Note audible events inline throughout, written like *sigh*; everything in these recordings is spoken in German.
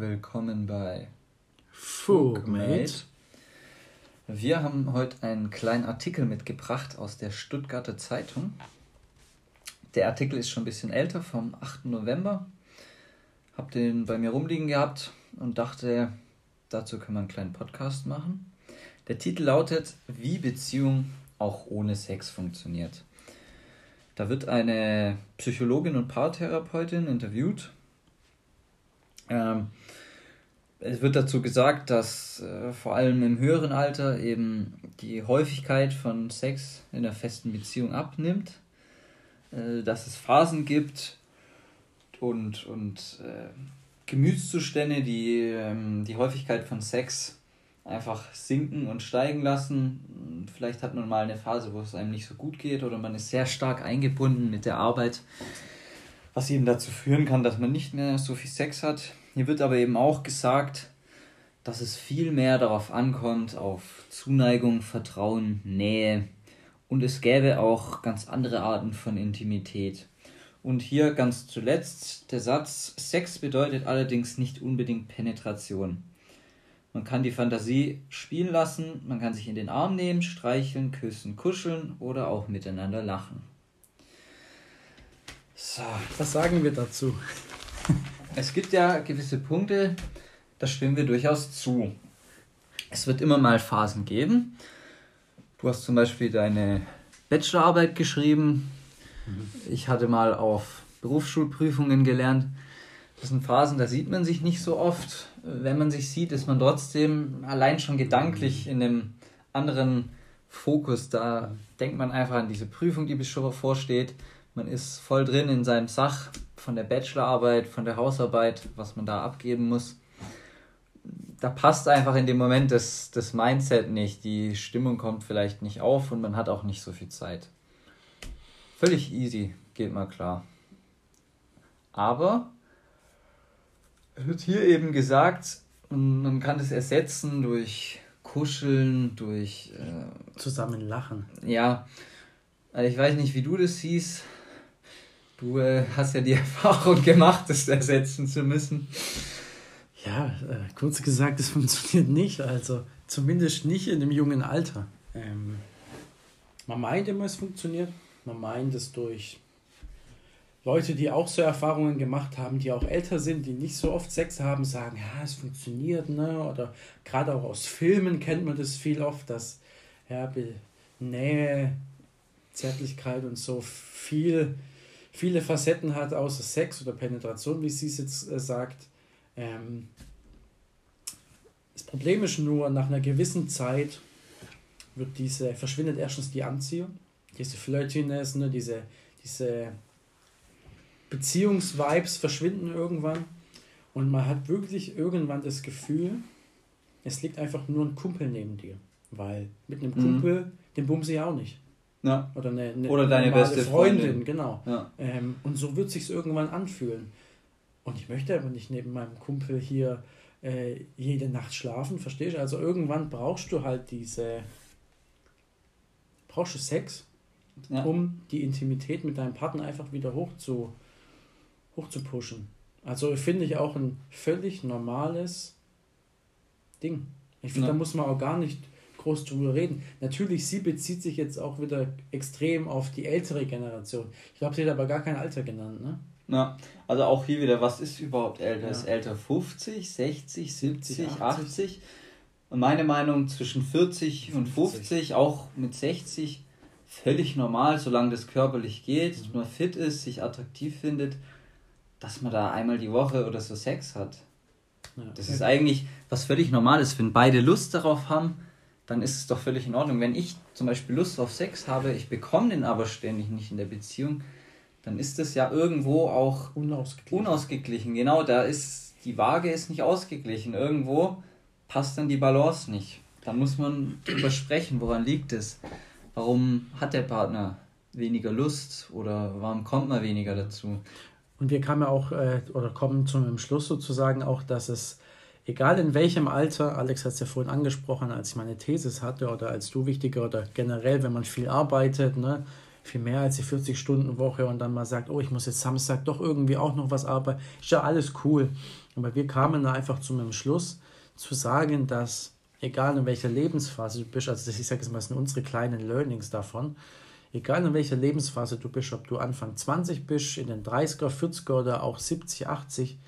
Willkommen bei Fugmate. Wir haben heute einen kleinen Artikel mitgebracht aus der Stuttgarter Zeitung. Der Artikel ist schon ein bisschen älter, vom 8. November. Hab den bei mir rumliegen gehabt und dachte, dazu können wir einen kleinen Podcast machen. Der Titel lautet Wie Beziehung auch ohne Sex funktioniert. Da wird eine Psychologin und Paartherapeutin interviewt. Ähm, es wird dazu gesagt, dass äh, vor allem im höheren Alter eben die Häufigkeit von Sex in der festen Beziehung abnimmt, äh, dass es Phasen gibt und, und äh, Gemütszustände, die ähm, die Häufigkeit von Sex einfach sinken und steigen lassen. Vielleicht hat man mal eine Phase, wo es einem nicht so gut geht oder man ist sehr stark eingebunden mit der Arbeit, was eben dazu führen kann, dass man nicht mehr so viel Sex hat. Hier wird aber eben auch gesagt, dass es viel mehr darauf ankommt, auf Zuneigung, Vertrauen, Nähe und es gäbe auch ganz andere Arten von Intimität. Und hier ganz zuletzt der Satz, Sex bedeutet allerdings nicht unbedingt Penetration. Man kann die Fantasie spielen lassen, man kann sich in den Arm nehmen, streicheln, küssen, kuscheln oder auch miteinander lachen. So. Was sagen wir dazu? Es gibt ja gewisse Punkte, da stimmen wir durchaus zu. Es wird immer mal Phasen geben. Du hast zum Beispiel deine Bachelorarbeit geschrieben. Mhm. Ich hatte mal auf Berufsschulprüfungen gelernt. Das sind Phasen, da sieht man sich nicht so oft. Wenn man sich sieht, ist man trotzdem allein schon gedanklich in einem anderen Fokus. Da denkt man einfach an diese Prüfung, die bis schon bevorsteht. Man ist voll drin in seinem Sach von der Bachelorarbeit, von der Hausarbeit, was man da abgeben muss. Da passt einfach in dem Moment das, das Mindset nicht. Die Stimmung kommt vielleicht nicht auf und man hat auch nicht so viel Zeit. Völlig easy, geht mal klar. Aber wird hier eben gesagt, man kann das ersetzen durch Kuscheln, durch äh, zusammen lachen. Ja, also ich weiß nicht, wie du das siehst. Du äh, hast ja die *laughs* Erfahrung gemacht, das ersetzen zu müssen. Ja, äh, kurz gesagt, es *laughs* funktioniert nicht. Also zumindest nicht in dem jungen Alter. Ähm, man meint immer, es funktioniert. Man meint es durch Leute, die auch so Erfahrungen gemacht haben, die auch älter sind, die nicht so oft Sex haben, sagen, ja, es funktioniert, ne? Oder gerade auch aus Filmen kennt man das viel oft, dass ja, Nähe, Zärtlichkeit und so viel, viele Facetten hat, außer Sex oder Penetration, wie sie es jetzt äh, sagt. Ähm, das Problem ist nur, nach einer gewissen Zeit wird diese, verschwindet erstens die Anziehung, diese Flirtiness, ne, diese, diese Beziehungsvibes verschwinden irgendwann und man hat wirklich irgendwann das Gefühl, es liegt einfach nur ein Kumpel neben dir. Weil mit einem mhm. Kumpel, mhm. den bumse ich auch nicht. Ja. Oder, eine, eine Oder deine beste Freundin. Freundin genau. Ja. Ähm, und so wird sich irgendwann anfühlen. Und ich möchte aber nicht neben meinem Kumpel hier äh, jede Nacht schlafen, verstehst du? Also irgendwann brauchst du halt diese. Brauchst du Sex, ja. um die Intimität mit deinem Partner einfach wieder hoch zu, hoch zu pushen. Also finde ich auch ein völlig normales Ding. Ich finde, ja. da muss man auch gar nicht groß drüber reden. Natürlich, sie bezieht sich jetzt auch wieder extrem auf die ältere Generation. Ich glaube, sie hat aber gar kein Alter genannt, ne? Na, also auch hier wieder, was ist überhaupt älter? Ja. Ist älter 50, 60, 70, 70 80? 80? Und meine Meinung zwischen 40 und 50, auch mit 60, völlig normal, solange das körperlich geht, mhm. man fit ist, sich attraktiv findet dass man da einmal die Woche oder so Sex hat. Ja. Das ist eigentlich was völlig Normales. Wenn beide Lust darauf haben, dann ist es doch völlig in Ordnung. Wenn ich zum Beispiel Lust auf Sex habe, ich bekomme den aber ständig nicht in der Beziehung, dann ist das ja irgendwo auch unausgeglichen. unausgeglichen. Genau, da ist die Waage ist nicht ausgeglichen. Irgendwo passt dann die Balance nicht. Da muss man drüber sprechen, woran liegt es? Warum hat der Partner weniger Lust oder warum kommt man weniger dazu? Und wir kamen auch, äh, oder kommen zum Schluss sozusagen auch, dass es, egal in welchem Alter, Alex hat es ja vorhin angesprochen, als ich meine Thesis hatte oder als du wichtiger oder generell, wenn man viel arbeitet, ne, viel mehr als die 40-Stunden-Woche und dann mal sagt, oh, ich muss jetzt Samstag doch irgendwie auch noch was arbeiten. Ist ja alles cool. Aber wir kamen da einfach zu einem Schluss, zu sagen, dass egal in welcher Lebensphase du bist, also ich sage jetzt mal, das sind unsere kleinen Learnings davon, egal in welcher Lebensphase du bist, ob du Anfang 20 bist, in den 30er, 40er oder auch 70, 80,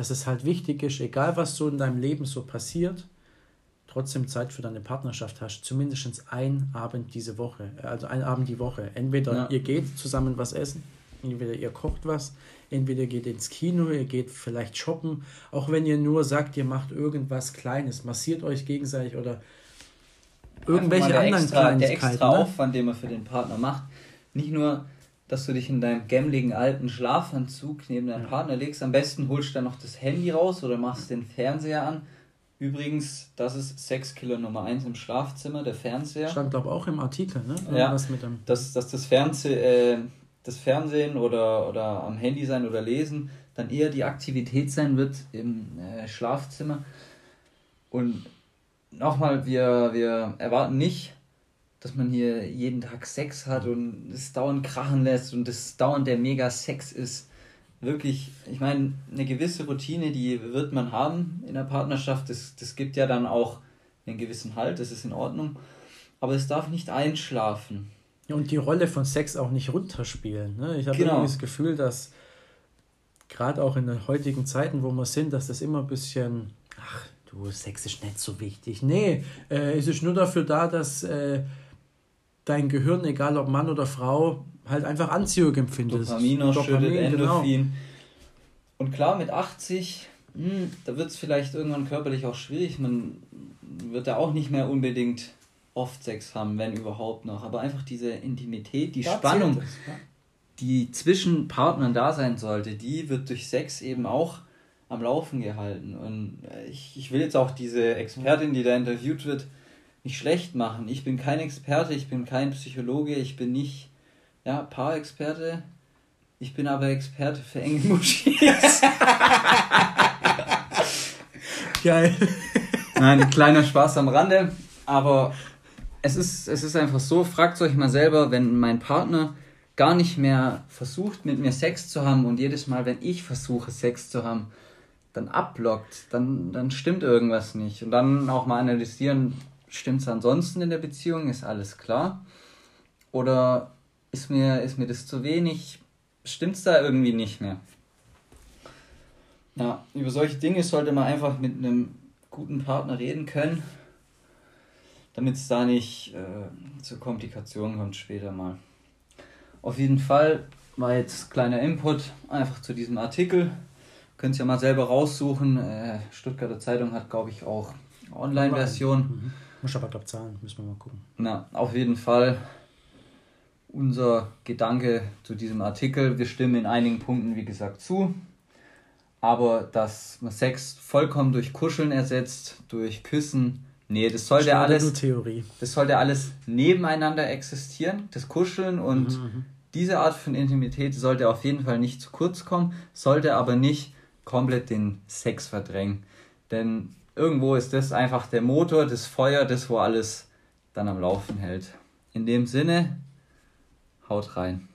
dass es halt wichtig ist, egal was so in deinem Leben so passiert, trotzdem Zeit für deine Partnerschaft hast, zumindest ein Abend diese Woche, also ein Abend die Woche. Entweder ja. ihr geht zusammen was essen, entweder ihr kocht was, entweder ihr geht ins Kino, ihr geht vielleicht shoppen, auch wenn ihr nur sagt, ihr macht irgendwas Kleines, massiert euch gegenseitig oder irgendwelche anderen extra, Der extra ne? Aufwand, den man für den Partner macht, nicht nur dass du dich in deinem gämmligen alten Schlafanzug neben deinem ja. Partner legst. Am besten holst du dann noch das Handy raus oder machst den Fernseher an. Übrigens, das ist Sexkiller Nummer 1 im Schlafzimmer, der Fernseher. Stand, glaube auch im Artikel, ne? Ja, mit dem dass, dass das, Fernseh, äh, das Fernsehen oder, oder am Handy sein oder lesen dann eher die Aktivität sein wird im äh, Schlafzimmer. Und nochmal, wir, wir erwarten nicht, dass man hier jeden Tag Sex hat und es dauernd krachen lässt und es dauernd der Mega-Sex ist. Wirklich, ich meine, eine gewisse Routine, die wird man haben in der Partnerschaft. Das, das gibt ja dann auch einen gewissen Halt, das ist in Ordnung. Aber es darf nicht einschlafen. Und die Rolle von Sex auch nicht runterspielen. Ne? Ich habe genau. das Gefühl, dass gerade auch in den heutigen Zeiten, wo wir sind, dass das immer ein bisschen, ach, du, Sex ist nicht so wichtig. Nee, äh, es ist nur dafür da, dass äh, dein Gehirn, egal ob Mann oder Frau, halt einfach Anziehung empfindet. Dopamin ausschüttet, genau. Endorphin. Genau. Und klar, mit 80, mh, hm, da wird es vielleicht irgendwann körperlich auch schwierig. Man wird da auch nicht mehr unbedingt oft Sex haben, wenn überhaupt noch. Aber einfach diese Intimität, die da Spannung, das, ja. die zwischen Partnern da sein sollte, die wird durch Sex eben auch am Laufen gehalten. Und ich, ich will jetzt auch diese Expertin, die da interviewt wird, nicht schlecht machen. Ich bin kein Experte, ich bin kein Psychologe, ich bin nicht ja, Paarexperte. Ich bin aber Experte für enge Muschis. *laughs* Geil. Nein, kleiner Spaß am Rande. Aber es ist, es ist einfach so, fragt euch mal selber, wenn mein Partner gar nicht mehr versucht, mit mir Sex zu haben und jedes Mal, wenn ich versuche, Sex zu haben, dann abblockt, dann, dann stimmt irgendwas nicht. Und dann auch mal analysieren, Stimmt es ansonsten in der Beziehung? Ist alles klar? Oder ist mir, ist mir das zu wenig? Stimmt es da irgendwie nicht mehr? Ja, über solche Dinge sollte man einfach mit einem guten Partner reden können, damit es da nicht äh, zu Komplikationen kommt später mal. Auf jeden Fall war jetzt kleiner Input einfach zu diesem Artikel. Könnt ihr ja mal selber raussuchen. Äh, Stuttgarter Zeitung hat, glaube ich, auch Online-Version. Mhm. Muss aber, glaube zahlen, müssen wir mal gucken. Na, auf jeden Fall unser Gedanke zu diesem Artikel. Wir stimmen in einigen Punkten, wie gesagt, zu. Aber dass man Sex vollkommen durch Kuscheln ersetzt, durch Küssen, nee, das sollte alles. Theorie. Das sollte alles nebeneinander existieren. Das Kuscheln und mhm, mhm. diese Art von Intimität sollte auf jeden Fall nicht zu kurz kommen, sollte aber nicht komplett den Sex verdrängen. Denn irgendwo ist das einfach der Motor, das Feuer, das wo alles dann am Laufen hält. In dem Sinne, haut rein.